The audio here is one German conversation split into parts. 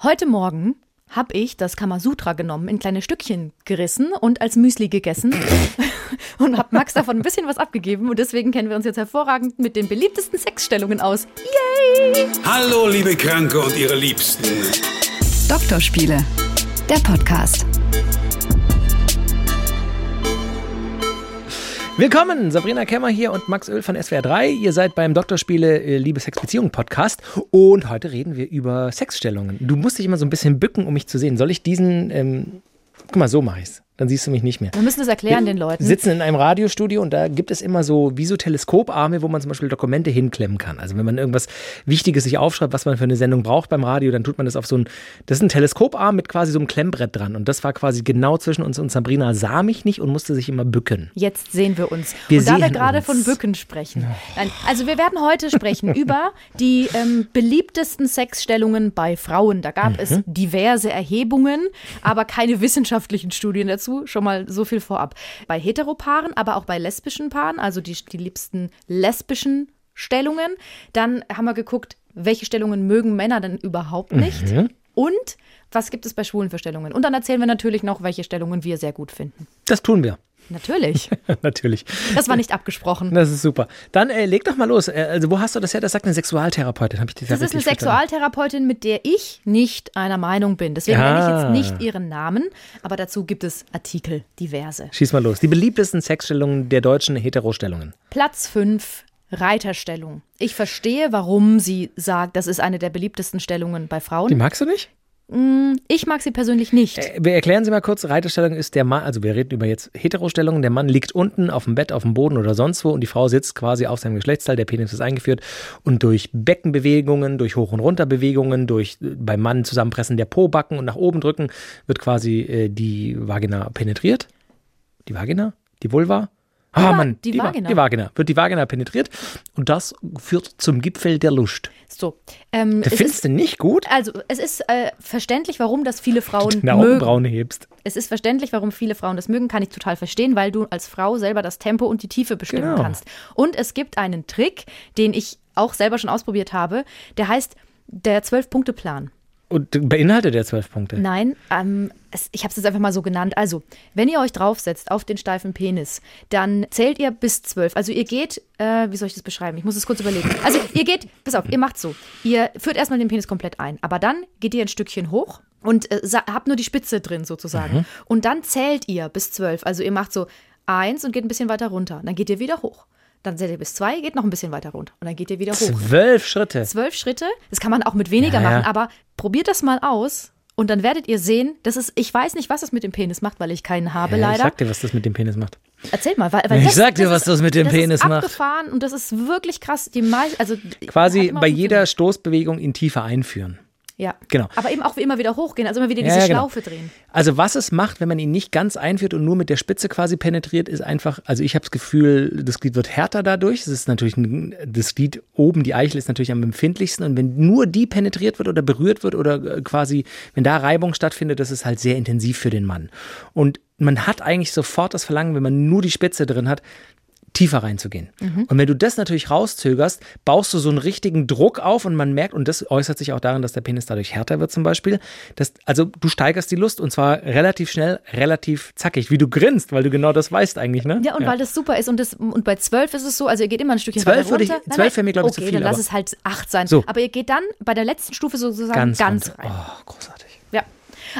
Heute Morgen habe ich das Kamasutra genommen, in kleine Stückchen gerissen und als Müsli gegessen und habe Max davon ein bisschen was abgegeben und deswegen kennen wir uns jetzt hervorragend mit den beliebtesten Sexstellungen aus. Yay! Hallo, liebe Kranke und ihre Liebsten. Doktorspiele, der Podcast. Willkommen, Sabrina Kemmer hier und Max Öl von SWR 3. Ihr seid beim Doktorspiele äh, Liebe, Sex, Beziehung Podcast und heute reden wir über Sexstellungen. Du musst dich immer so ein bisschen bücken, um mich zu sehen. Soll ich diesen, ähm, guck mal, so mache ich's dann siehst du mich nicht mehr. Wir müssen das erklären Wir den Leuten. sitzen in einem Radiostudio und da gibt es immer so wie so Teleskoparme, wo man zum Beispiel Dokumente hinklemmen kann. Also wenn man irgendwas Wichtiges sich aufschreibt, was man für eine Sendung braucht beim Radio, dann tut man das auf so ein, das ist ein Teleskoparm mit quasi so einem Klemmbrett dran. Und das war quasi genau zwischen uns und Sabrina sah mich nicht und musste sich immer bücken. Jetzt sehen wir uns. Wir und da wir gerade uns. von Bücken sprechen. Nein, also wir werden heute sprechen über die ähm, beliebtesten Sexstellungen bei Frauen. Da gab Mhm. es diverse Erhebungen, aber keine wissenschaftlichen Studien dazu. Schon mal so viel vorab. Bei Heteropaaren, aber auch bei lesbischen Paaren, also die, die liebsten lesbischen Stellungen. Dann haben wir geguckt, welche Stellungen mögen Männer denn überhaupt nicht. Mhm. Und was gibt es bei Schwulen für Stellungen? Und dann erzählen wir natürlich noch, welche Stellungen wir sehr gut finden. Das tun wir. Natürlich. Natürlich. Das war nicht abgesprochen. Das ist super. Dann äh, leg doch mal los. Äh, also wo hast du das her? Das sagt eine Sexualtherapeutin. Hab ich das, Das ist eine? Sexualtherapeutin, mit der ich nicht einer Meinung bin. Deswegen Ja. nenne ich jetzt nicht ihren Namen, aber dazu gibt es Artikel, diverse. Schieß mal los. Die beliebtesten Sexstellungen der deutschen Heterostellungen. Platz 5, Reiterstellung. Ich verstehe, warum sie sagt, das ist eine der beliebtesten Stellungen bei Die Frauen. magst du nicht? Ich mag sie persönlich nicht. Äh, Wir erklären Sie mal kurz, Reiterstellung ist der Mann, also wir reden über jetzt Heterostellungen, der Mann liegt unten auf dem Bett, auf dem Boden oder sonst wo und die Frau sitzt quasi auf seinem Geschlechtsteil, der Penis ist eingeführt und durch Beckenbewegungen, durch Hoch- und Runterbewegungen, durch beim Mann zusammenpressen der Po-Backen und nach oben drücken, wird quasi äh, die Vagina penetriert. Die Vagina? Die Vulva? Ah, Va- Mann, die Va- Vagina. Die Vagina. Wird die Vagina penetriert und das führt zum Gipfel der Lust. So. Ähm, Du es findest ist, du nicht gut? also, es ist äh, verständlich, warum das viele Frauen Deine mögen. Augenbrauen hebst. Es ist verständlich, warum viele Frauen das mögen, kann ich total verstehen, weil du als Frau selber das Tempo und die Tiefe bestimmen Genau. kannst. Und es gibt einen Trick, den ich auch selber schon ausprobiert habe, der heißt der Zwölf-Punkte-Plan. Und beinhaltet der zwölf Punkte. Nein, ähm, es, ich habe es jetzt einfach mal so genannt. Also, wenn ihr euch draufsetzt auf den steifen Penis, dann zählt ihr bis zwölf. Also ihr geht, äh, wie soll ich das beschreiben? Ich muss es kurz überlegen. Also ihr geht, pass auf, ihr macht so. Ihr führt erstmal den Penis komplett ein, aber dann geht ihr ein Stückchen hoch und äh, habt nur die Spitze drin sozusagen. Und dann zählt ihr bis zwölf. Also ihr macht so eins und geht ein bisschen weiter runter. Dann geht ihr wieder hoch. Dann zählt ihr bis zwei, geht noch ein bisschen weiter runter. Und dann geht ihr wieder hoch Zwölf Schritte. zwölf Schritte. Das kann man auch mit weniger Ja, ja. machen, aber probiert das mal aus und dann werdet ihr sehen, das ist, ich weiß nicht, was es mit dem Penis macht, weil ich keinen habe, Ja, Ich leider. sag dir, was das mit dem Penis macht. Erzähl mal, weil, weil Ich das, sag dir, das was ist, das mit dem das Penis macht. abgefahren und das ist wirklich krass. Die mei also Quasi bei jeder. Stoßbewegung ihn tiefer einführen. Ja, Genau. Aber eben auch wie immer wieder hochgehen, also immer wieder Ja, diese ja, genau. Schlaufe drehen. Also was es macht, wenn man ihn nicht ganz einführt und nur mit der Spitze quasi penetriert, ist einfach, also ich habe das Gefühl, das Glied wird härter dadurch. Es ist natürlich, ein, das Glied oben, die Eichel ist natürlich am empfindlichsten und wenn nur die penetriert wird oder berührt wird oder äh, quasi, wenn da Reibung stattfindet, das ist halt sehr intensiv für den Mann. Und man hat eigentlich sofort das Verlangen, wenn man nur die Spitze drin hat, tiefer reinzugehen. Und wenn du das natürlich rauszögerst, baust du so einen richtigen Druck auf und man merkt, und das äußert sich auch darin, dass der Penis dadurch härter wird zum Beispiel, dass, also du steigerst die Lust und zwar relativ schnell, relativ zackig, wie du grinst, weil du genau das weißt eigentlich, ne? Ja, und weil das super ist und, das, und bei zwölf ist es so, also ihr geht immer ein Stückchen Zwölf würde ich-. Nein, zwölf wäre mir, glaub ich, zu okay, viel, dann lass es halt acht sein. So. Aber ihr geht dann bei der letzten Stufe sozusagen ganz, ganz, rein. Oh, großartig.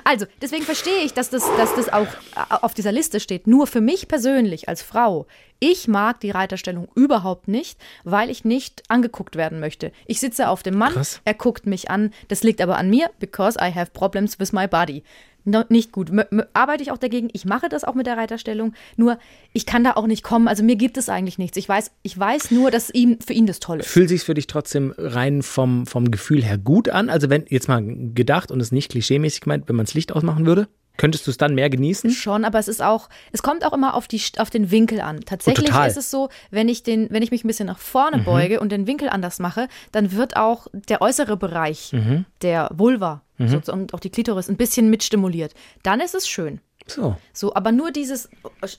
Also, deswegen verstehe ich, dass das, dass das auch äh, auf dieser Liste steht. Nur für mich persönlich als Frau, ich mag die Reiterstellung überhaupt nicht, weil ich nicht angeguckt werden möchte. Ich sitze auf dem Mann, Krass. er guckt mich an. Das liegt aber an mir, because I have problems with my body. No, nicht gut. M arbeite ich auch dagegen. Ich mache das auch mit der Reiterstellung. Nur, ich kann da auch nicht kommen. Also mir gibt es eigentlich nichts. Ich weiß, ich weiß nur, dass ihm, für ihn das toll ist. Fühlt sich für dich trotzdem rein vom, vom Gefühl her gut an? Also wenn, jetzt mal gedacht und es nicht klischeemäßig gemeint, wenn man das Licht ausmachen würde? Könntest du es dann mehr genießen? Schon, aber es ist auch, es kommt auch immer auf, die, auf den Winkel an. Tatsächlich total. ist es so, wenn ich, den, wenn ich mich ein bisschen nach vorne beuge und den Winkel anders mache, dann wird auch der äußere Bereich der Vulva so, und auch die Klitoris ein bisschen mitstimuliert. Dann ist es schön. So. So, aber nur dieses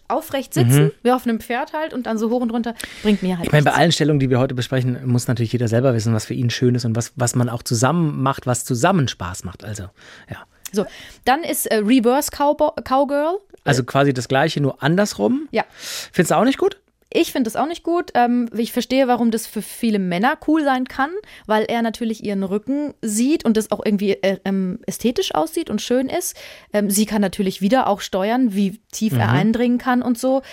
aufrecht sitzen, wie auf einem Pferd halt und dann so hoch und runter, bringt mir halt Mhm. Ich meine, bei allen Stellungen, die wir heute besprechen, muss natürlich jeder selber wissen, was für ihn schön ist und was, was man auch zusammen macht, was zusammen Spaß macht. Also, ja. So, dann ist äh, Reverse Cowbo Cowgirl. Also quasi das Gleiche, nur andersrum. Ja, Findest du auch nicht gut? Ich finde das auch nicht gut. Ähm, ich verstehe, warum das für viele Männer cool sein kann, weil er natürlich ihren Rücken sieht und das auch irgendwie äh, ähm, ästhetisch aussieht und schön ist. Ähm, sie kann natürlich wieder auch steuern, wie tief Mhm. er eindringen kann und so.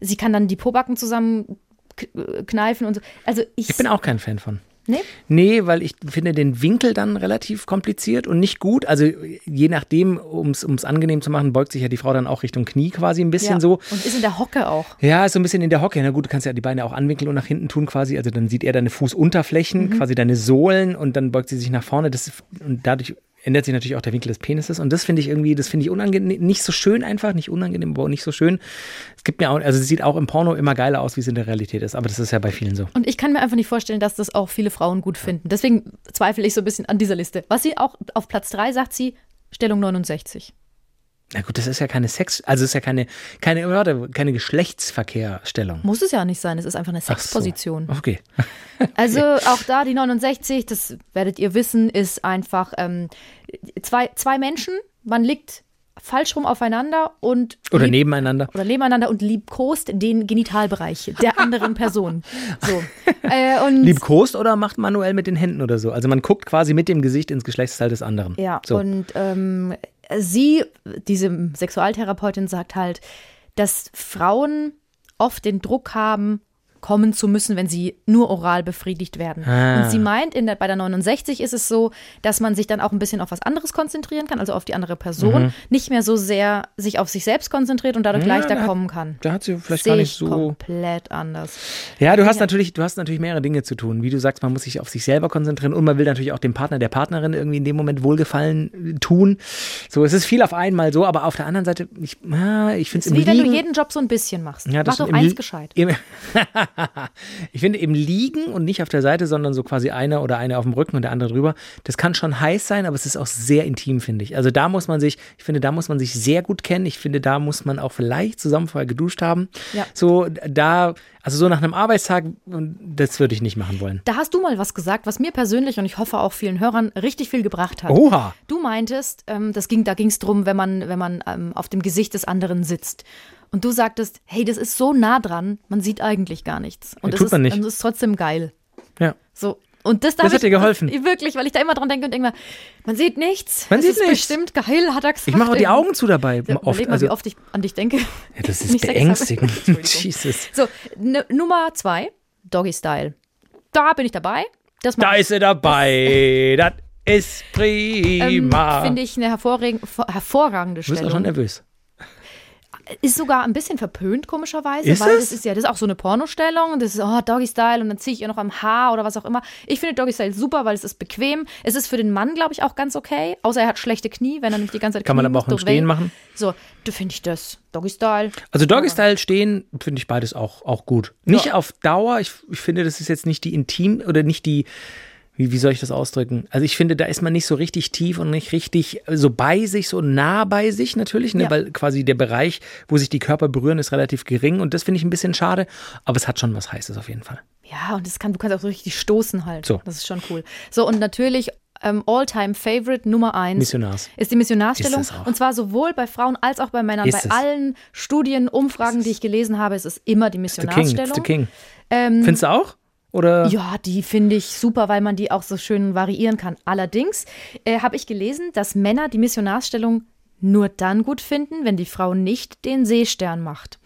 Sie kann dann die Pobacken zusammen k- äh, kneifen und so. Also ich, Ich bin auch kein Fan von. Nee? Nee, weil ich finde den Winkel dann relativ kompliziert und nicht gut. Also je nachdem, um es angenehm zu machen, beugt sich ja die Frau dann auch Richtung Knie quasi ein bisschen Ja. so. Und ist in der Hocke auch. Ja, ist so ein bisschen in der Hocke. Na gut, du kannst ja die Beine auch anwinkeln und nach hinten tun quasi. Also dann sieht er deine Fußunterflächen, quasi deine Sohlen und dann beugt sie sich nach vorne. Das, und dadurch ändert sich natürlich auch der Winkel des Penises. Und das finde ich irgendwie, das finde ich unangenehm, nicht so schön einfach, nicht unangenehm, aber auch nicht so schön. Es gibt mir auch, also es sieht auch im Porno immer geiler aus, wie es in der Realität ist. Aber das ist ja bei vielen so. Und ich kann mir einfach nicht vorstellen, dass das auch viele Frauen gut finden. Deswegen zweifle ich so ein bisschen an dieser Liste. Was sie auch auf Platz 3 sagt, sie Stellung 69. Na gut, das ist ja keine Sex, also es ist ja keine, keine, warte, keine Geschlechtsverkehrstellung. Muss es ja nicht sein, es ist einfach eine Ach so. Sexposition. Okay. Also auch da die 69, das werdet ihr wissen, ist einfach ähm, zwei, zwei Menschen, man liegt falsch rum aufeinander und Oder lieb- nebeneinander. oder nebeneinander und liebkost den Genitalbereich der anderen Person. So. Äh, und Liebkost oder macht manuell mit den Händen oder so? Also man guckt quasi mit dem Gesicht ins Geschlechtsteil des anderen. Ja, so. und ähm, sie, diese Sexualtherapeutin, sagt halt, dass Frauen oft den Druck haben, kommen zu müssen, wenn sie nur oral befriedigt werden. Ah. Und sie meint, in der, bei der 69 ist es so, dass man sich dann auch ein bisschen auf was anderes konzentrieren kann, also auf die andere Person, nicht mehr so sehr sich auf sich selbst konzentriert und dadurch Mhm. Ja, leichter da kommen kann. Da hat sie vielleicht Sehe gar nicht ich so. komplett anders. Ja, du hast natürlich, du hast natürlich mehrere Dinge zu tun. Wie du sagst, man muss sich auf sich selber konzentrieren und man will natürlich auch dem Partner, der Partnerin irgendwie in dem Moment Wohlgefallen äh, tun. So, es ist viel auf einmal so, aber auf der anderen Seite, ich, ah, ich finde es wie wenn du jeden Job so ein bisschen machst. Ja, Mach doch eins gescheit. Im, ich finde, im Liegen und nicht auf der Seite, sondern so quasi einer oder eine auf dem Rücken und der andere drüber, das kann schon heiß sein, aber es ist auch sehr intim, finde ich. Also da muss man sich, ich finde, da muss man sich sehr gut kennen. Ich finde, da muss man auch vielleicht zusammen vorher geduscht haben. Ja. So, da, also so nach einem Arbeitstag, das würde ich nicht machen wollen. Da hast du mal was gesagt, was mir persönlich und ich hoffe auch vielen Hörern richtig viel gebracht hat. Oha! Du meintest, ähm, das ging, da ging es drum, wenn man, wenn man ähm, auf dem Gesicht des anderen sitzt. Und du sagtest, hey, das ist so nah dran, man sieht eigentlich gar nichts. Und Ja, es tut ist, man nicht. Und es ist trotzdem geil. Ja. So. Und das, Das hat dir geholfen. Ich, wirklich, weil ich da immer dran denke und denke man sieht nichts. Man sieht ist nichts. bestimmt geil, hat er gesagt. Ich mache auch die Augen zu dabei. Ja, oft. mal, Also, wie oft ich an dich denke. ja, das ist beängstigend. Jesus. So, Nummer zwei, Doggy Style. Da bin ich dabei. Das Da ist sie dabei. Das ist ähm, prima. finde ich eine hervorragende, hervorragende du bist auch schon nervös. Ist sogar ein bisschen verpönt, komischerweise, Ist weil es? das ist ja, das ist auch so eine Pornostellung. Das ist, oh, Doggy Style und dann ziehe ich ihr noch am Haar oder was auch immer. Ich finde Doggy Style super, weil es ist bequem. Es ist für den Mann, glaube ich, auch ganz okay. Außer er hat schlechte Knie, wenn er nicht die ganze Zeit Kann man knien aber auch im Stehen machen. So, du finde ich das. Doggy Style. Also Doggy-Style stehen, finde ich beides auch, auch gut. Nicht Ja. auf Dauer. Ich, ich finde, das ist jetzt nicht die intim oder nicht die, wie, wie soll ich das ausdrücken? Also ich finde, da ist man nicht so richtig tief und nicht richtig so bei sich, so nah bei sich natürlich, ne? Ja. weil quasi der Bereich, wo sich die Körper berühren, ist relativ gering und das finde ich ein bisschen schade, aber es hat schon was Heißes auf jeden Fall. Ja, und das kann, du kannst auch so richtig stoßen halt. So. Das ist schon cool. So, und natürlich ähm, All-Time-Favorite Nummer eins Missionars. ist die Missionarstellung. Ist. Und zwar sowohl bei Frauen als auch bei Männern. Ist bei es. allen Studien, Umfragen, die ich gelesen habe, ist es immer die The King, Missionarstellung. it's the King. Ähm, Findest du auch? Oder? ja, die finde ich super, weil man die auch so schön variieren kann. Allerdings äh, habe ich gelesen, dass Männer die Missionarstellung nur dann gut finden, wenn die Frau nicht den Seestern macht.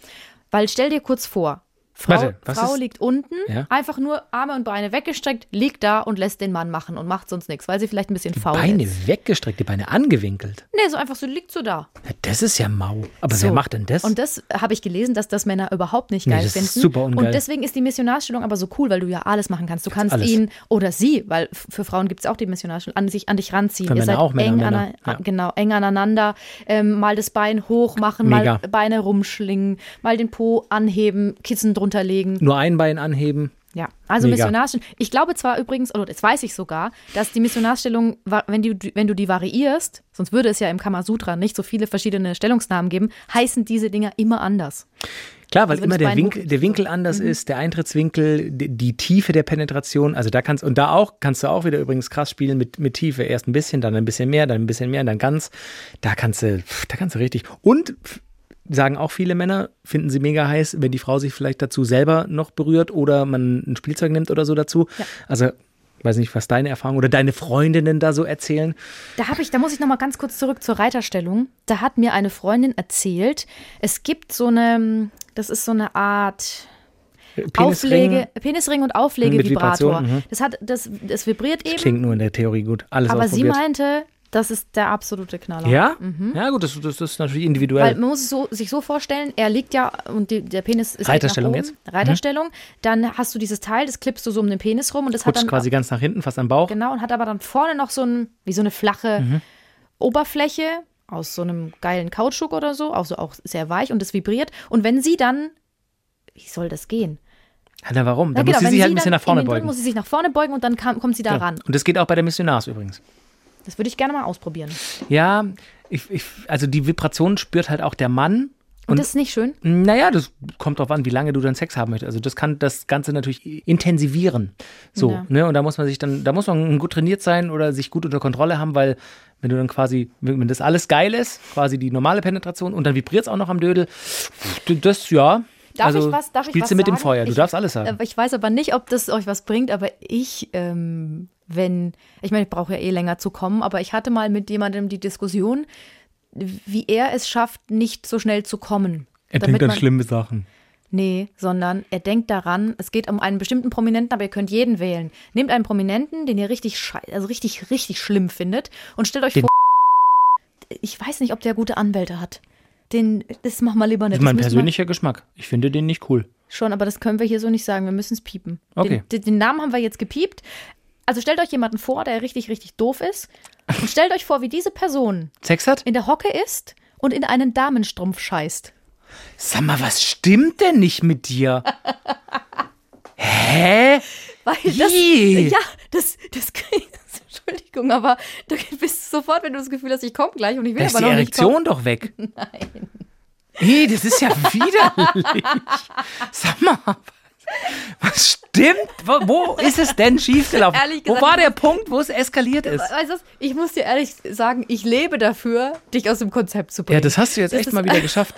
Weil stell dir kurz vor, Frau, Warte, Frau ist- liegt unten, Ja. einfach nur Arme und Beine weggestreckt, liegt da und lässt den Mann machen und macht sonst nichts, weil sie vielleicht ein bisschen faul Beine ist. weggestreckt, die Beine angewinkelt. Nee, so einfach so liegt so da. Ja, das ist ja mau. Aber So. wer macht denn das? Und das habe ich gelesen, dass das Männer überhaupt nicht Nee, geil das ist finden. super ungeil. Und deswegen ist die Missionarstellung aber so cool, weil du ja alles machen kannst. Du kannst alles. ihn oder sie, weil für Frauen gibt es auch die Missionarstellung, an, sich, an dich ranziehen. Für Ihr Männer seid auch, Männer, eng, Männer. ana- Ja. genau, eng aneinander. Ähm, mal das Bein hoch machen, Mega. mal Beine rumschlingen, mal den Po anheben, Kissen drunter legen. Nur ein Bein anheben. Ja, also Mega. Missionarstellung. Ich glaube zwar übrigens, oder das weiß ich sogar, dass die Missionarstellung, wenn, die, wenn du die variierst, sonst würde es ja im Kamasutra nicht so viele verschiedene Stellungsnamen geben, heißen diese Dinger immer anders. Klar, weil Also immer der Winkel, der. Winkel anders ist, der Eintrittswinkel, die, die Tiefe der Penetration, also da kannst und da auch kannst du auch wieder übrigens krass spielen mit, mit Tiefe. Erst ein bisschen, dann ein bisschen mehr, dann ein bisschen mehr, dann ganz. Da kannst du, da kannst du richtig. Und sagen auch viele Männer, finden sie mega heiß, wenn die Frau sich vielleicht dazu selber noch berührt oder man ein Spielzeug nimmt oder so dazu. Ja. Also weiß nicht, was deine Erfahrungen oder deine Freundinnen da so erzählen. Da habe ich, da muss ich noch mal ganz kurz zurück zur Reiterstellung. Da hat mir eine Freundin erzählt, es gibt so eine, das ist so eine Art Auflege, Penisring und Auflegevibrator. Mhm. Das hat, das, das vibriert eben. Klingt nur in der Theorie gut. Alles aber sie meinte, das ist der absolute Knaller. ja? Ja, gut, das, das ist natürlich individuell. Weil man muss es so, sich so vorstellen, er liegt ja und die, der Penis ist Reiterstellung liegt nach jetzt? Reiterstellung. Dann hast du dieses Teil, das klippst du so um den Penis rum und das hat Rutscht dann quasi ganz nach hinten, fast am Bauch. genau und hat aber dann vorne noch so ein wie so eine flache Mhm. Oberfläche aus so einem geilen Kautschuk oder so, auch so auch sehr weich und es vibriert und wenn sie dann wie soll das gehen? Ja, na, warum? Da Ja, muss sie sich halt ein bisschen dann nach vorne beugen. Muss sie sich nach vorne beugen und dann kam, kommt sie da ran. Und das geht auch bei der Missionars übrigens. Das würde ich gerne mal ausprobieren. Ja, ich, ich, also die Vibration spürt halt auch der Mann. Und, das ist nicht schön? Naja, das kommt drauf an, wie lange du dann Sex haben möchtest. Also das kann das Ganze natürlich intensivieren. So, Ja. ne? Und da muss man sich dann, da muss man gut trainiert sein oder sich gut unter Kontrolle haben, weil wenn du dann quasi, wenn das alles geil ist, quasi die normale Penetration und dann vibriert es auch noch am Dödel, das ja. Darf also ich was- darf ich spielst was du mit dem sagen? Feuer, du Ich- darfst alles sagen. Äh, Ich weiß aber nicht, ob das euch was bringt, aber ich, ähm, wenn, ich meine, ich brauche ja eh länger zu kommen, aber ich hatte mal mit jemandem die Diskussion, wie er es schafft, nicht so schnell zu kommen. Damit man- schlimme Sachen. Nee, sondern er denkt daran, es geht um einen bestimmten Prominenten, aber ihr könnt jeden wählen. Nehmt einen Prominenten, den ihr richtig schei also richtig, richtig schlimm findet und stellt euch Den- vor, ich weiß nicht, ob der gute Anwälte hat. Den, das machen wir lieber nicht. Das ist mein persönlicher Geschmack. Ich finde den nicht cool. Schon, aber das können wir hier so nicht sagen. Wir müssen es piepen. Okay. Den, den, Namen haben wir jetzt gepiept. Also stellt euch jemanden vor, der richtig, richtig doof ist. Und stellt euch vor, wie diese Person Sex hat? in der Hocke ist und in einen Damenstrumpf scheißt. Sag mal, was stimmt denn nicht mit dir? Hä? Weil das, Ih. ja, das, das, Entschuldigung, aber du bist sofort, wenn du das Gefühl hast, ich komme gleich und ich will Da ist aber die noch nicht kommen. Erektion doch weg. Nein. Ey, das ist ja widerlich. Sag mal, was stimmt? Wo, wo ist es denn schiefgelaufen? Ehrlich Wo gesagt, war der Punkt, wo es eskaliert ist? Weißt du, was? ich muss dir ehrlich sagen, ich lebe dafür, dich aus dem Konzept zu bringen. Ja, das hast du jetzt Das echt ist- mal wieder geschafft.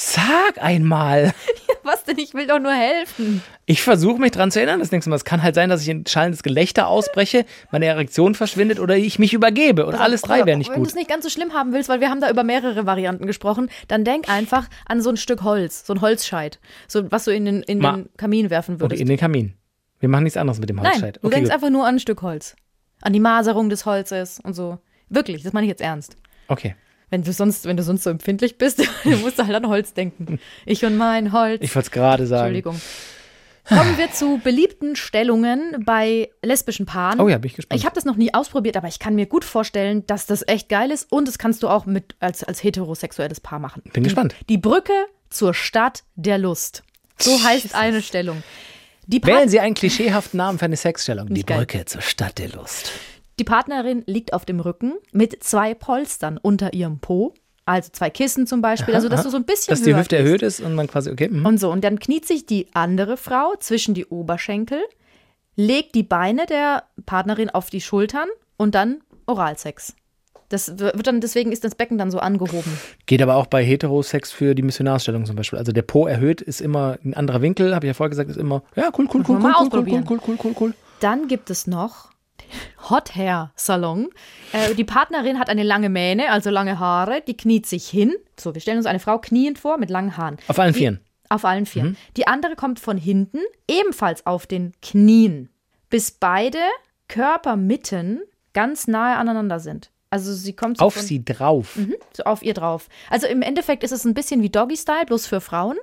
Sag einmal. Was denn? Ich will doch nur helfen. Ich versuche mich dran zu erinnern das nächste Mal. Es kann halt sein, dass ich in schallendes Gelächter ausbreche, meine Erektion verschwindet oder ich mich übergebe. Und alles drei wäre nicht Wenn du gut. es nicht ganz so schlimm haben willst, weil wir haben da über mehrere Varianten gesprochen, dann denk einfach an so ein Stück Holz, so ein Holzscheit, so was du in den, in Ma- den Kamin werfen Okay, würdest. in den Kamin. Wir machen nichts anderes mit dem Nein, Holzscheit. du Okay, denkst gut. einfach nur an ein Stück Holz. An die Maserung des Holzes und so. Wirklich, das meine ich jetzt ernst. okay. Wenn du sonst, wenn du sonst so empfindlich bist, dann musst du halt an Holz denken. Ich und mein Holz. Ich wollte es gerade sagen. Entschuldigung. Kommen wir zu beliebten Stellungen bei lesbischen Paaren. Oh ja, bin ich gespannt. Ich habe das noch nie ausprobiert, aber ich kann mir gut vorstellen, dass das echt geil ist und das kannst du auch mit als, als heterosexuelles Paar machen. Bin die, gespannt. Die Brücke zur Stadt der Lust. So heißt eine Stellung. Wählen Sie einen klischeehaften Namen für eine Sexstellung. Die geil. Brücke zur Stadt der Lust. Die Partnerin liegt auf dem Rücken mit zwei Polstern unter ihrem Po, also zwei Kissen zum Beispiel, also dass du so ein bisschen Dass die Hüfte stehst. erhöht ist und man quasi, okay, mhm. Und so, und dann kniet sich die andere Frau zwischen die Oberschenkel, legt die Beine der Partnerin auf die Schultern und dann Oralsex. Das wird dann, deswegen ist das Becken dann so angehoben. geht aber auch bei Heterosex für die Missionarstellung zum Beispiel. Also der Po erhöht ist immer ein anderer Winkel, habe ich ja vorher gesagt, ist immer, ja, cool, cool, cool, cool, cool, cool, ausprobieren. cool, cool, cool, cool. Dann gibt es noch Hot Hair Salon. Äh, die Partnerin hat eine lange Mähne, also lange Haare, die kniet sich hin. So, wir stellen uns eine Frau kniend vor mit langen Haaren. Auf allen Die- Vieren. Auf allen Vieren. Die andere kommt von hinten, ebenfalls auf den Knien, bis beide Körpermitten ganz nahe aneinander sind. Also sie kommt so Auf von, sie drauf. Mhm, so auf ihr drauf. Also im Endeffekt ist es ein bisschen wie Doggy-Style, bloß für Frauen.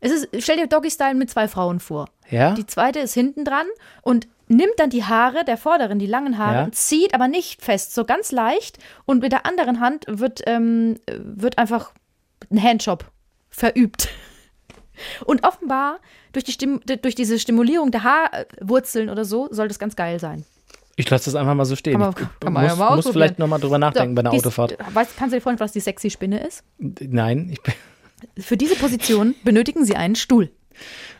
Es ist, stell dir Doggy-Style mit zwei Frauen vor. Ja? Die zweite ist hinten dran und nimmt dann die Haare der vorderen, die langen Haare, Ja. und zieht aber nicht fest, so ganz leicht. Und mit der anderen Hand wird, ähm, wird einfach ein Handjob verübt. Und offenbar, durch, die Stim durch diese Stimulierung der Haarwurzeln oder so, soll das ganz geil sein. Ich lasse das einfach mal so stehen. Kann man- ich kann man muss, ja mal muss vielleicht nochmal drüber nachdenken bei einer die- Autofahrt. Weißt, kannst du dir vorstellen, was die sexy Spinne ist? Nein, ich bin. Für diese Position benötigen sie einen Stuhl.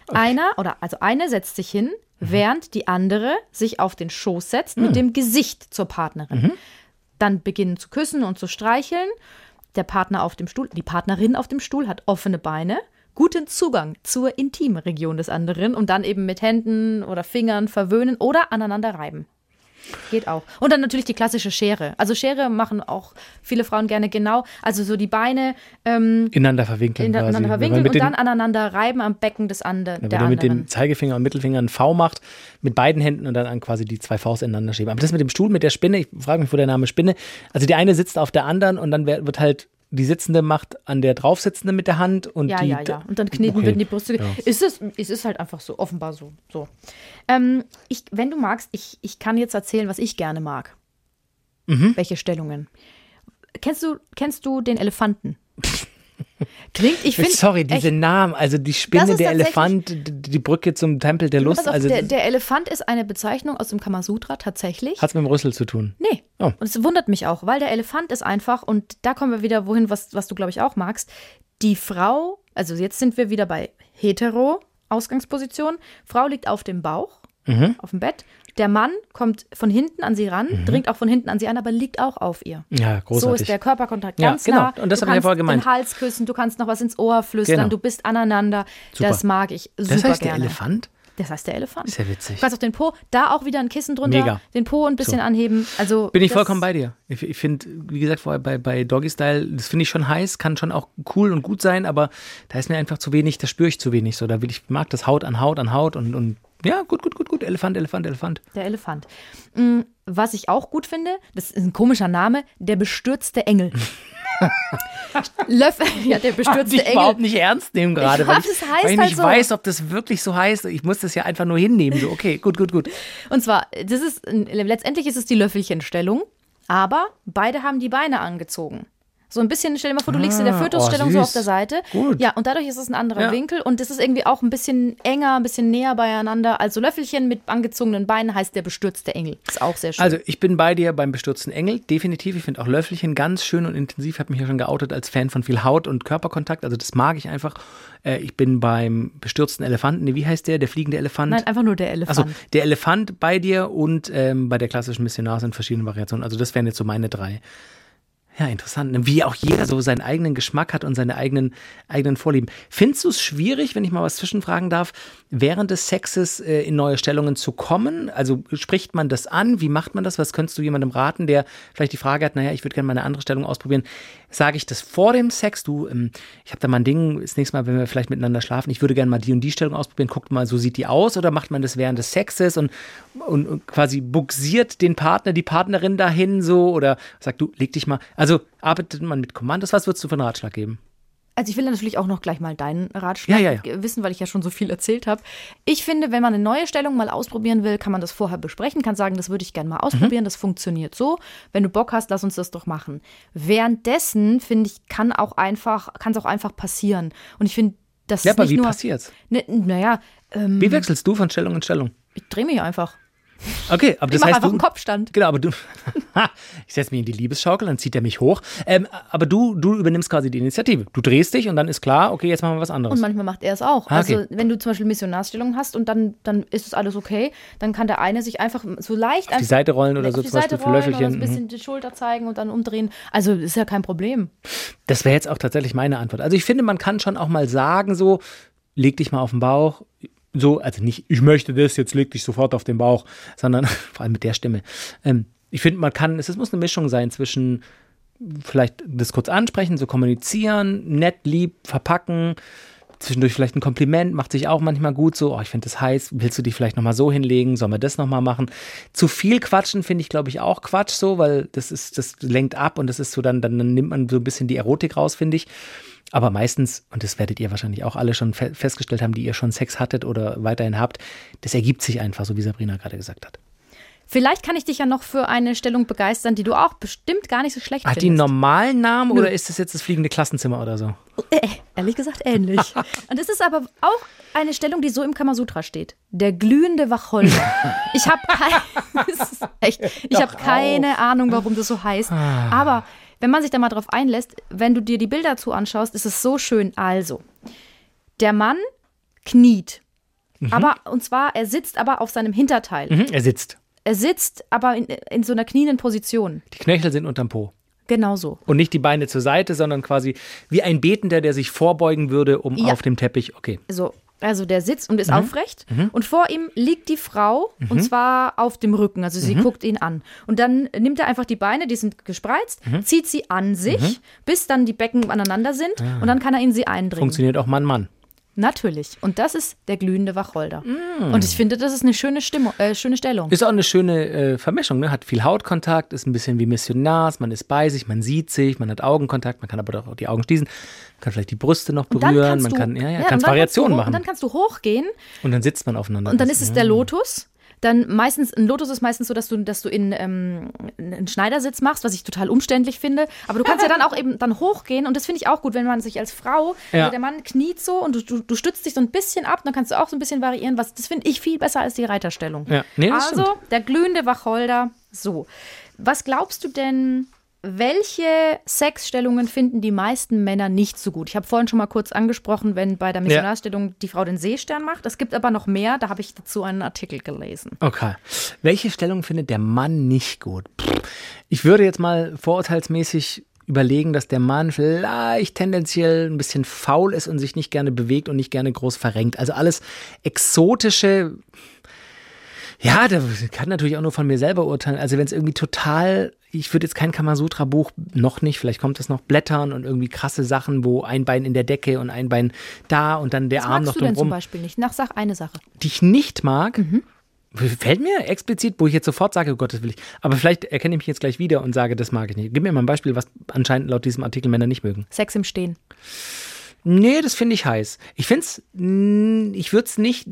Einer oder also eine setzt sich hin, während die andere sich auf den Schoß setzt mit dem Gesicht zur Partnerin. Dann beginnen zu küssen und zu streicheln. Der Partner auf dem Stuhl, die Partnerin auf dem Stuhl hat offene Beine, guten Zugang zur Intimregion des anderen und dann eben mit Händen oder Fingern verwöhnen oder aneinander reiben. Geht auch. Und dann natürlich die klassische Schere. Also Schere machen auch viele Frauen gerne genau. Also so die Beine ähm, Ineinander verwinkeln. ineinander Wenn man verwinkeln mit und den, dann aneinander reiben am Becken des anderen, wenn der er mit anderen. dem Zeigefinger und Mittelfinger einen V macht, mit beiden Händen und dann an quasi die zwei Faust ineinander schieben. Aber das mit dem Stuhl, mit der Spinne, ich frage mich, wo der Name Spinne. Also die eine sitzt auf der anderen und dann wird halt die Sitzende macht an der draufsitzende mit der Hand und ja, die. ja, ja. Und dann kneten Okay. wird in die Brüste. Ja. Ist es, es ist halt einfach so, offenbar so. so. Ähm, ich, wenn du magst, ich, ich kann jetzt erzählen, was ich gerne mag. Mhm. Welche Stellungen. Kennst du, kennst du den Elefanten? Klingt, ich finde. Sorry, diese Namen, also die Spinne, der Elefant, die Brücke zum Tempel der Lust, auf, also der, der Elefant ist eine Bezeichnung aus dem Kamasutra tatsächlich. hat es mit dem Rüssel zu tun. Nee. Oh. Und es wundert mich auch, weil der Elefant ist einfach, und da kommen wir wieder wohin, was, was du, glaube ich, auch magst. Die Frau, also jetzt sind wir wieder bei Hetero-Ausgangsposition. Frau liegt auf dem Bauch, Mhm. auf dem Bett. Der Mann kommt von hinten an sie ran, dringt auch von hinten an sie an, aber liegt auch auf ihr. Ja, So großartig. ist der Körperkontakt Ja, ganz genau. nah. Und das du hab ich ja kannst vorher gemeint. den Hals küssen, du kannst noch was ins Ohr flüstern, Genau. du bist aneinander. Super. Das mag ich super das heißt der gerne. Elefant? Das heißt der Elefant. Ist ja witzig. Du kannst auch den Po, da auch wieder ein Kissen drunter, Mega. den Po ein bisschen So. anheben. Also Bin ich vollkommen bei dir. Ich, ich finde, wie gesagt, vorher bei, bei Doggy Style, das finde ich schon heiß, kann schon auch cool und gut sein, aber da ist mir einfach zu wenig, da spüre ich zu wenig. So, da will ich, mag das Haut an Haut an Haut und, und ja, gut, gut, gut, gut. Elefant, Elefant, Elefant. Der Elefant. Mm, Was ich auch gut finde, das ist ein komischer Name, der bestürzte Engel. Löffel, ja, der bestürzte ich Engel. überhaupt nicht ernst nehmen gerade, Ja, weil ich, heißt weil ich halt nicht so. weiß, ob das wirklich so heißt. Ich muss das ja einfach nur hinnehmen. So, okay, gut, gut, gut. Und zwar, das ist, letztendlich ist es die Löffelchenstellung, aber beide haben die Beine angezogen. So ein bisschen, stell dir mal vor, du liegst in der Ah, Fötusstellung oh, so auf der Seite. Gut. Ja, und dadurch ist es ein anderer Ja. Winkel und es ist irgendwie auch ein bisschen enger, ein bisschen näher beieinander. Also Löffelchen mit angezogenen Beinen heißt der bestürzte Engel. Ist auch sehr schön. Also, ich bin bei dir beim bestürzten Engel, definitiv. Ich finde auch Löffelchen ganz schön und intensiv. Ich habe mich ja schon geoutet als Fan von viel Haut und Körperkontakt. Also, das mag ich einfach. Äh, ich bin beim bestürzten Elefanten. Nee, wie heißt der? Der fliegende Elefant? Nein, einfach nur der Elefant. Also der Elefant bei dir und ähm, bei der klassischen Missionars in verschiedenen Variationen. Also das wären jetzt so meine drei. Ja, interessant. ne? Wie auch jeder so seinen eigenen Geschmack hat und seine eigenen, eigenen Vorlieben. Findest du es schwierig, wenn ich mal was zwischenfragen darf, während des Sexes äh, in neue Stellungen zu kommen? Also spricht man das an? Wie macht man das? Was könntest du jemandem raten, der vielleicht die Frage hat, naja, ich würde gerne mal eine andere Stellung ausprobieren. Sage ich das vor dem Sex? Du, ähm, ich habe da mal ein Ding, das nächste Mal, wenn wir vielleicht miteinander schlafen, ich würde gerne mal die und die Stellung ausprobieren. Guckt mal, so sieht die aus. Oder macht man das während des Sexes und, und, und quasi buxiert den Partner, die Partnerin dahin so? Oder sagt du, leg dich mal. Also arbeitet man mit Kommandos? Was würdest du für einen Ratschlag geben? Also ich will natürlich auch noch gleich mal deinen Ratschlag Ja, ja, ja. wissen, weil ich ja schon so viel erzählt habe. Ich finde, wenn man eine neue Stellung mal ausprobieren will, kann man das vorher besprechen, kann sagen, das würde ich gerne Mhm. mal ausprobieren, das funktioniert so. Wenn du Bock hast, lass uns das doch machen. Währenddessen, finde ich, kann auch einfach, kann es auch einfach passieren. Und ich finde, das Ja, ist aber nicht wie nur. passiert's? Ne, naja, ähm, Wie wechselst du von Stellung in Stellung? ich drehe mich einfach. Okay, aber Ich das heißt, einfach du, einen Kopfstand. Genau, aber du. ich setze mich in die Liebesschaukel, dann zieht er mich hoch. Ähm, aber du, du übernimmst quasi die Initiative. Du drehst dich und dann ist klar, okay, jetzt machen wir was anderes. Und manchmal macht er es auch. Ah, okay. Also wenn du zum Beispiel Missionarstellung hast und dann, dann ist es alles okay, dann kann der eine sich einfach so leicht Auf die Seite rollen oder so zum Beispiel Seite für rollen oder Löffelchen. ein Mhm. bisschen die Schulter zeigen und dann umdrehen. Also ist ja kein Problem. Das wäre jetzt auch tatsächlich meine Antwort. Also ich finde, man kann schon auch mal sagen, so, leg dich mal auf den Bauch. So, also nicht, ich möchte das, jetzt leg dich sofort auf den Bauch, sondern vor allem mit der Stimme. Ähm, ich finde, man kann, es, es muss eine Mischung sein zwischen vielleicht das kurz ansprechen, so kommunizieren, nett, lieb, verpacken, zwischendurch vielleicht ein Kompliment, macht sich auch manchmal gut so, oh, ich finde das heiß, willst du dich vielleicht nochmal so hinlegen, sollen wir das nochmal machen? Zu viel quatschen finde ich, glaube ich, auch Quatsch so, weil das ist, das lenkt ab und das ist so, dann, dann, nimmt man so ein bisschen die Erotik raus, finde ich. Aber meistens, und das werdet ihr wahrscheinlich auch alle schon fe festgestellt haben, die ihr schon Sex hattet oder weiterhin habt, das ergibt sich einfach, so wie Sabrina gerade gesagt hat. Vielleicht kann ich dich ja noch für eine Stellung begeistern, die du auch bestimmt gar nicht so schlecht Hat die einen findest. normalen Namen oder ist das jetzt das fliegende Klassenzimmer oder so? Äh, ehrlich gesagt ähnlich. Und es ist aber auch eine Stellung, die so im Kamasutra steht. Der glühende Wacholder. Ich habe ich habe keine Ahnung, warum das so heißt. Aber wenn man sich da mal drauf einlässt, wenn du dir die Bilder dazu anschaust, ist es so schön. Also, der Mann kniet. Aber, und zwar, er sitzt aber auf seinem Hinterteil. Mhm, er sitzt. Er sitzt aber in, in so einer knienden Position. Die Knöchel sind unterm Po. Genau so. Und nicht die Beine zur Seite, sondern quasi wie ein Betender, der sich vorbeugen würde, um Ja. auf dem Teppich. Okay. So, also der sitzt und Mhm. ist aufrecht und vor ihm liegt die Frau und zwar auf dem Rücken, also Mhm. sie guckt ihn an. Und dann nimmt er einfach die Beine, die sind gespreizt, Mhm. zieht sie an sich, bis dann die Becken aneinander sind und dann kann er in sie eindringen. Funktioniert auch Mann-Mann. Natürlich. Und das ist der glühende Wacholder. Und ich finde, das ist eine schöne, Stimmung, äh, schöne Stellung. Ist auch eine schöne äh, Vermischung, ne? Hat viel Hautkontakt, ist ein bisschen wie Missionars, man ist bei sich, man sieht sich, man hat Augenkontakt, man kann aber auch die Augen schließen, kann vielleicht die Brüste noch berühren, man du, kann, ja, ja, dann Variationen hoch- machen. Und dann kannst du hochgehen und dann sitzt man aufeinander. Und dann ist es ja. der Lotus. Dann meistens, ein Lotus ist meistens so, dass du, dass du in ähm, einen Schneidersitz machst, was ich total umständlich finde. Aber du kannst ja dann auch eben dann hochgehen und das finde ich auch gut, wenn man sich als Frau, Ja. also der Mann kniet so und du, du, du stützt dich so ein bisschen ab, dann kannst du auch so ein bisschen variieren. Was, das finde ich viel besser als die Reiterstellung. Ja. Nee, also, der glühende Wacholder. So. Was glaubst du denn, welche Sexstellungen finden die meisten Männer nicht so gut? Ich habe vorhin schon mal kurz angesprochen, wenn bei der Missionarstellung die Frau den Seestern macht. Es gibt aber noch mehr, da habe ich dazu einen Artikel gelesen. Okay. Welche Stellung findet der Mann nicht gut? Ich würde jetzt mal vorurteilsmäßig überlegen, dass der Mann vielleicht tendenziell ein bisschen faul ist und sich nicht gerne bewegt und nicht gerne groß verrenkt. Also alles exotische. Ja, da kann natürlich auch nur von mir selber urteilen. Also wenn es irgendwie total, ich würde jetzt kein Kamasutra-Buch, noch nicht, vielleicht kommt es noch, blättern und irgendwie krasse Sachen, wo ein Bein in der Decke und ein Bein da und dann der Was Arm noch du denn zum drumrum Beispiel nicht? Nach sag eine Sache. die ich nicht mag, fällt mir explizit, wo ich jetzt sofort sage, oh Gott, das will ich. Aber vielleicht erkenne ich mich jetzt gleich wieder und sage, das mag ich nicht. Gib mir mal ein Beispiel, was anscheinend laut diesem Artikel Männer nicht mögen. Sex im Stehen. Nee, das finde ich heiß. Ich finde es, ich würde es nicht,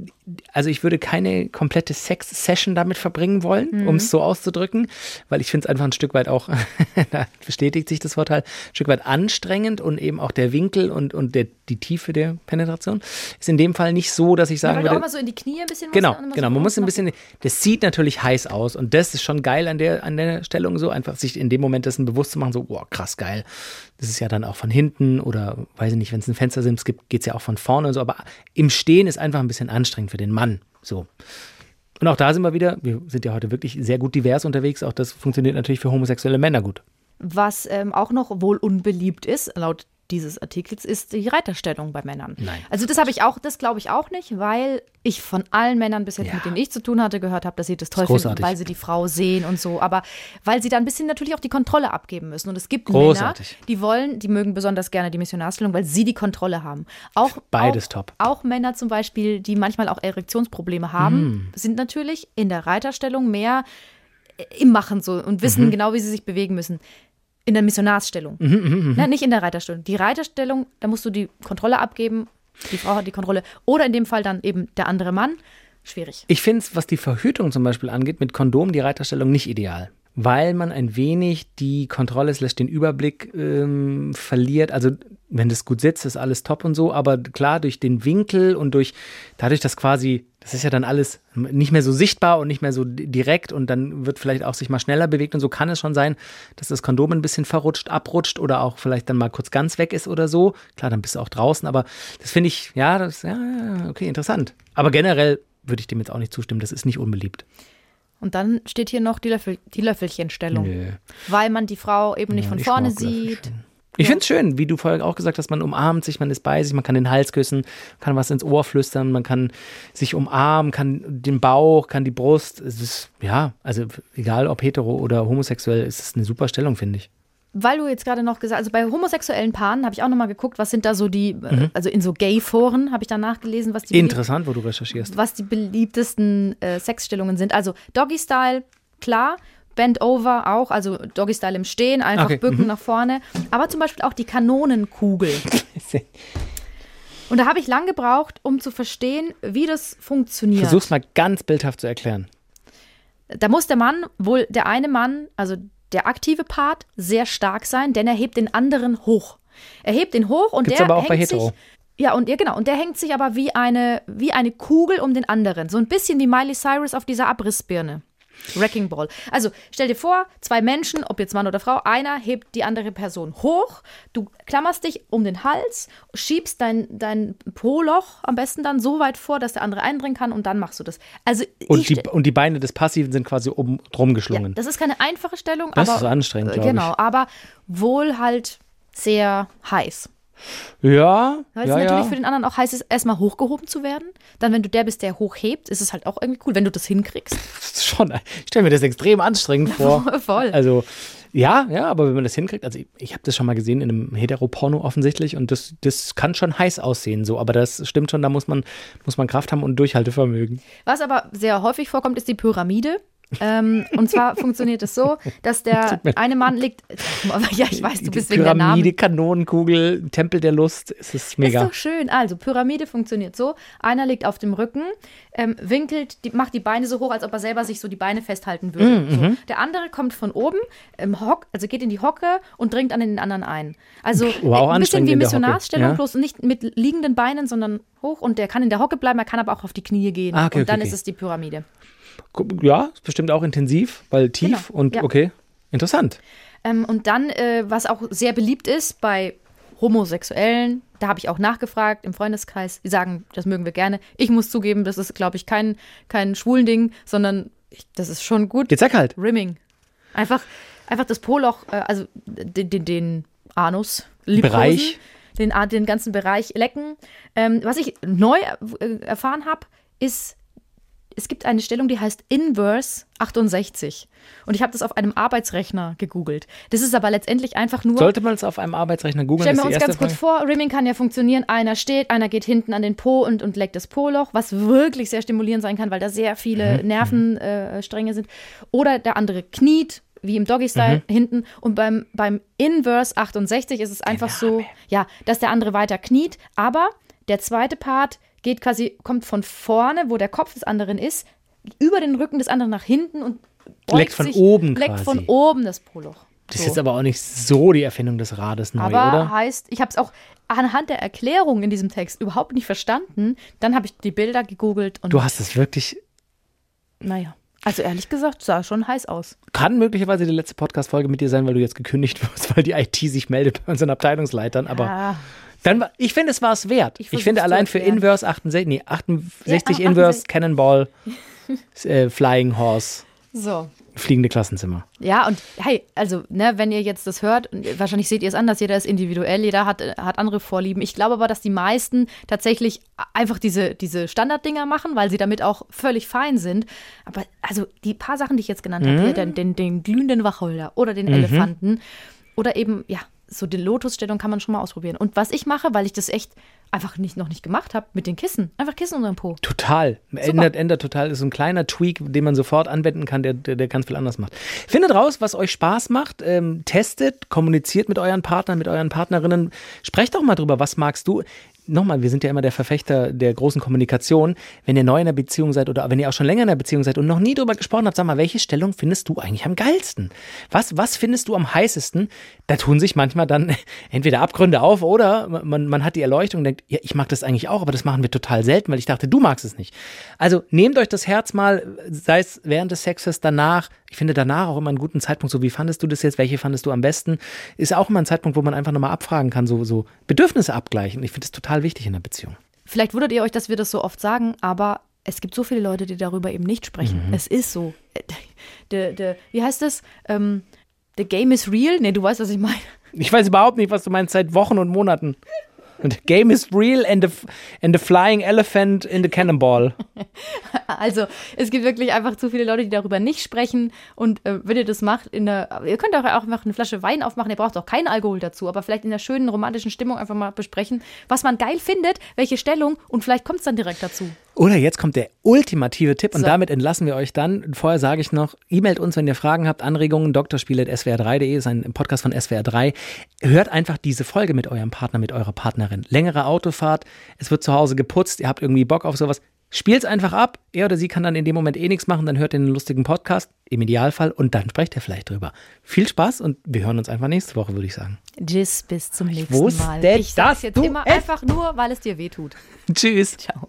also ich würde keine komplette Sex-Session damit verbringen wollen, um es so auszudrücken, weil ich finde es einfach ein Stück weit auch, da bestätigt sich das Vorteil, ein Stück weit anstrengend und eben auch der Winkel und, und der, die Tiefe der Penetration ist in dem Fall nicht so, dass ich sagen Weil du auch würde. immer so in die Knie ein bisschen Genau, genau. so Man muss ein bisschen, das sieht natürlich heiß aus und das ist schon geil an der, an der Stellung so, einfach sich in dem Moment dessen bewusst zu machen, so, boah, krass geil. Das ist ja dann auch von hinten oder, weiß ich nicht, wenn es ein Fenstersims gibt, geht es ja auch von vorne und so, aber im Stehen ist einfach ein bisschen anstrengend für den Mann, so. Und auch da sind wir wieder, wir sind ja heute wirklich sehr gut divers unterwegs, auch das funktioniert natürlich für homosexuelle Männer gut. Was ähm, auch noch wohl unbeliebt ist, laut dieses Artikels, ist die Reiterstellung bei Männern. Nein. Also das habe ich auch, das glaube ich auch nicht, weil ich von allen Männern bis jetzt, Ja. mit denen ich zu tun hatte, gehört habe, dass sie das toll finden, weil sie die Frau sehen und so. Aber weil sie dann ein bisschen natürlich auch die Kontrolle abgeben müssen. Und es gibt Großartig. Männer, die wollen, die mögen besonders gerne die Missionarstellung, weil sie die Kontrolle haben. Auch, Beides auch, top. Auch Männer zum Beispiel, die manchmal auch Erektionsprobleme haben, Mm. sind natürlich in der Reiterstellung mehr im Machen so und wissen Mhm. genau, wie sie sich bewegen müssen. In der Missionarsstellung. Mhm, Na, nicht in der Reiterstellung. Die Reiterstellung, da musst du die Kontrolle abgeben. Die Frau hat die Kontrolle. Oder in dem Fall dann eben der andere Mann. Schwierig. Ich finde es, was die Verhütung zum Beispiel angeht, mit Kondom die Reiterstellung nicht ideal. Weil man ein wenig die Kontrolle slash den Überblick ähm, verliert. Also wenn das gut sitzt, ist alles top und so, aber klar, durch den Winkel und durch dadurch, dass quasi, das ist ja dann alles nicht mehr so sichtbar und nicht mehr so di- direkt und dann wird vielleicht auch sich mal schneller bewegt und so kann es schon sein, dass das Kondom ein bisschen verrutscht, abrutscht oder auch vielleicht dann mal kurz ganz weg ist oder so. Klar, dann bist du auch draußen, aber das finde ich, ja, das, ja, okay, interessant. Aber generell würde ich dem jetzt auch nicht zustimmen, das ist nicht unbeliebt. Und dann steht hier noch die, Löffel, die Löffelchenstellung. Nö. Weil man die Frau eben nicht Ja, von vorne mag Löffelchen. Ich finde es schön, wie du vorher auch gesagt hast, man umarmt sich, man ist bei sich, man kann den Hals küssen, kann was ins Ohr flüstern, man kann sich umarmen, kann den Bauch, kann die Brust. Es ist, ja, also egal ob hetero oder homosexuell, es ist eine super Stellung, finde ich. Weil du jetzt gerade noch gesagt also bei homosexuellen Paaren habe ich auch noch mal geguckt, was sind da so die, äh, also in so Gay-Foren habe ich dann nachgelesen, was die Interessant, wo du recherchierst. was die beliebtesten äh, Sexstellungen sind. Also Doggy Style, klar. Bend over auch, also Doggy Style im Stehen, einfach Okay, bücken nach vorne. Aber zum Beispiel auch die Kanonenkugel. Und da habe ich lang gebraucht, um zu verstehen, wie das funktioniert. Versuch's mal ganz bildhaft zu erklären. Da muss der Mann, wohl der eine Mann, also der aktive Part, sehr stark sein, denn er hebt den anderen hoch. Er hebt den hoch und Gibt's der aber auch hängt bei hetero. sich ja, und ja, genau. Und der hängt sich aber wie eine, wie eine Kugel um den anderen. So ein bisschen wie Miley Cyrus auf dieser Abrissbirne. Wrecking Ball. Also stell dir vor, zwei Menschen, ob jetzt Mann oder Frau, einer hebt die andere Person hoch, du klammerst dich um den Hals, schiebst dein, dein Po-Loch am besten dann so weit vor, dass der andere eindringen kann und dann machst du das. Also Und die, und die Beine des Passiven sind quasi oben drum ja, geschlungen. das ist keine einfache Stellung, Das aber ist anstrengend, äh, glaub ich. Genau, aber wohl halt sehr heiß. Ja, Weil es ja, natürlich ja. für den anderen auch heiß ist, erstmal hochgehoben zu werden. Dann, wenn du der bist, der hochhebt, ist es halt auch irgendwie cool, wenn du das hinkriegst. Das schon, ich stelle mir das extrem anstrengend vor. Voll. Also, ja, ja, aber wenn man das hinkriegt, also ich, ich habe das schon mal gesehen in einem Heteroporno offensichtlich und das, das kann schon heiß aussehen, so, aber das stimmt schon, da muss man, muss man Kraft haben und Durchhaltevermögen. Was aber sehr häufig vorkommt, ist die Pyramide. Ähm, und zwar funktioniert es so, dass der eine Mann liegt. Ja, ich weiß, du bist wegen der Namen. Pyramide, Kanonenkugel, Tempel der Lust, es ist mega. Ist doch schön. Also, Pyramide funktioniert so: einer liegt auf dem Rücken, ähm, winkelt, die, macht die Beine so hoch, als ob er selber sich so die Beine festhalten würde. Mhm, so. Der andere kommt von oben, ähm, hock, also geht in die Hocke und dringt an den anderen ein. Also, Wow, ein bisschen wie Missionarsstellung, ja. bloß nicht mit liegenden Beinen, sondern hoch. Und der kann in der Hocke bleiben, er kann aber auch auf die Knie gehen. Ah, okay, und dann okay, ist okay. es die Pyramide. Ja, bestimmt auch intensiv, weil tief Genau, und ja. okay, interessant. Ähm, und dann, äh, was auch sehr beliebt ist bei Homosexuellen, da habe ich auch nachgefragt im Freundeskreis, die sagen, das mögen wir gerne. Ich muss zugeben, das ist, glaube ich, kein, kein schwulen Ding, sondern ich, das ist schon gut. Jetzt sag halt. Rimming. Einfach, einfach das Poloch, äh, also den, den, den Anus, liebkosen, Bereich. Den, den ganzen Bereich lecken. Ähm, was ich neu äh, erfahren habe, ist, es gibt eine Stellung, die heißt Inverse 68. Und ich habe das auf einem Arbeitsrechner gegoogelt. Das ist aber letztendlich einfach nur. Sollte man es auf einem Arbeitsrechner googeln? Stellen wir uns ganz kurz Frage. vor, Rimming kann ja funktionieren. Einer steht, einer geht hinten an den Po und, und leckt das Po-Loch, was wirklich sehr stimulierend sein kann, weil da sehr viele Mhm, Nervenstränge äh, Stränge sind. Oder der andere kniet, wie im Doggy-Style, Mhm. hinten. Und beim, beim Inverse 68 ist es einfach so, ja, dass der andere weiter kniet. Aber der zweite Part geht quasi, kommt von vorne, wo der Kopf des anderen ist, über den Rücken des anderen nach hinten und Leckt von sich, oben leckt quasi. von oben das Po-Loch. Das So. ist jetzt aber auch nicht so die Erfindung des Rades neu, Aber oder? heißt, ich habe es auch anhand der Erklärung in diesem Text überhaupt nicht verstanden. Dann habe ich die Bilder gegoogelt und Du hast es wirklich, naja. Also ehrlich gesagt, sah schon heiß aus. kann möglicherweise die letzte Podcast-Folge mit dir sein, weil du jetzt gekündigt wirst, weil die IT sich meldet bei unseren Abteilungsleitern. Aber Ah, dann, war- ich finde, es war es wert. Ich Ich, finde allein für. Inverse 68, nee, 68 Ja, Inverse, 68. Cannonball, äh, Flying Horse, so. fliegende Klassenzimmer. Ja, und hey, also, ne, wenn ihr jetzt das hört, wahrscheinlich seht ihr es anders, jeder ist individuell, jeder hat, äh, hat andere Vorlieben. Ich glaube aber, dass die meisten tatsächlich einfach diese, diese Standarddinger machen, weil sie damit auch völlig fein sind. Aber also die paar Sachen, die ich jetzt genannt habe, hier, den, den, den glühenden Wacholder oder den Elefanten oder eben, ja, so die Lotusstellung kann man schon mal ausprobieren. Und was ich mache, weil ich das echt einfach nicht, noch nicht gemacht habe, mit den Kissen. Einfach Kissen unter dem Po. Total. Ändert, ändert total. Ist so ein kleiner Tweak, den man sofort anwenden kann, der, der, der ganz viel anders macht. Findet raus, was euch Spaß macht. Ähm, testet, kommuniziert mit euren Partnern, mit euren Partnerinnen. Sprecht doch mal drüber, was magst du. Nochmal, wir sind ja immer der Verfechter der großen Kommunikation. Wenn ihr neu in einer Beziehung seid oder wenn ihr auch schon länger in einer Beziehung seid und noch nie drüber gesprochen habt, sag mal, welche Stellung findest du eigentlich am geilsten? Was, was findest du am heißesten? Da tun sich manchmal dann entweder Abgründe auf oder man, man hat die Erleuchtung und denkt, ja, ich mag das eigentlich auch, aber das machen wir total selten, weil ich dachte, du magst es nicht. Also nehmt euch das Herz mal, sei es während des Sexes, danach. Ich finde danach auch immer einen guten Zeitpunkt, so wie fandest du das jetzt, welche fandest du am besten? Ist auch immer ein Zeitpunkt, wo man einfach nochmal abfragen kann, so, so Bedürfnisse abgleichen. Ich finde das total wichtig in der Beziehung. Vielleicht wundert ihr euch, dass wir das so oft sagen, aber es gibt so viele Leute, die darüber eben nicht sprechen. Mhm. Es ist so. De, de, wie heißt es? Ähm, the game is real? Nee, du weißt, was ich meine. Ich weiß überhaupt nicht, was du meinst, seit Wochen und Monaten. Und game is real and the, and the flying elephant in the cannonball. Also, es gibt wirklich einfach zu viele Leute, die darüber nicht sprechen. Und äh, wenn ihr das macht, der, ihr könnt auch einfach eine Flasche Wein aufmachen, ihr braucht auch keinen Alkohol dazu, aber vielleicht in der schönen romantischen Stimmung einfach mal besprechen, was man geil findet, welche Stellung und vielleicht kommt es dann direkt dazu. Oder jetzt kommt der ultimative Tipp und So. damit entlassen wir euch dann. Vorher sage ich noch, e-mailt uns, wenn ihr Fragen habt, Anregungen, drspiel.swr3.de ist ein Podcast von SWR3. Hört einfach diese Folge mit eurem Partner, mit eurer Partnerin. Längere Autofahrt, es wird zu Hause geputzt, ihr habt irgendwie Bock auf sowas. Spiel's einfach ab. Er oder sie kann dann in dem Moment eh nichts machen, dann hört ihr einen lustigen Podcast, im Idealfall, und dann sprecht ihr vielleicht drüber. Viel Spaß und wir hören uns einfach nächste Woche, würde ich sagen. Tschüss, bis zum nächsten Mal. Ich sag's jetzt immer es- einfach nur, weil es dir wehtut. Tschüss. Ciao.